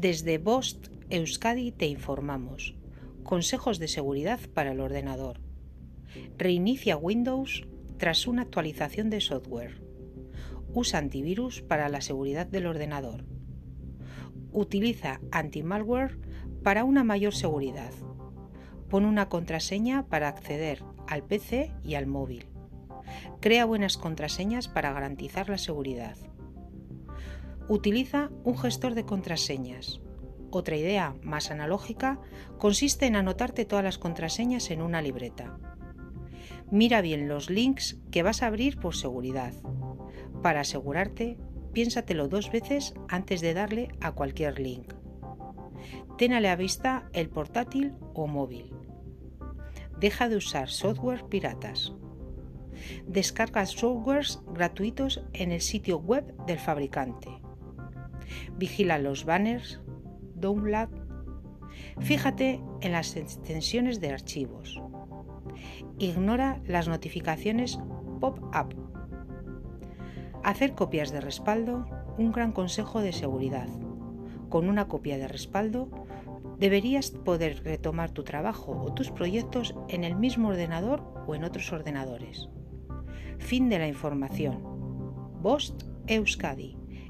Desde Bost Euskadi te informamos. Consejos de seguridad para el ordenador. Reinicia Windows tras una actualización de software. Usa antivirus para la seguridad del ordenador. Utiliza anti-malware para una mayor seguridad. Pon una contraseña para acceder al PC y al móvil. Crea buenas contraseñas para garantizar la seguridad. Utiliza un gestor de contraseñas. Otra idea más analógica consiste en anotarte todas las contraseñas en una libreta. Mira bien los links que vas a abrir por seguridad. Para asegurarte, piénsatelo dos veces antes de darle a cualquier link. Ten a la vista el portátil o móvil. Deja de usar software piratas. Descarga softwares gratuitos en el sitio web del fabricante. Vigila los banners, download. Fíjate en las extensiones de archivos. Ignora las notificaciones pop-up. Hacer copias de respaldo, un gran consejo de seguridad. Con una copia de respaldo deberías poder retomar tu trabajo o tus proyectos en el mismo ordenador o en otros ordenadores. Fin de la información. Bost Euskadi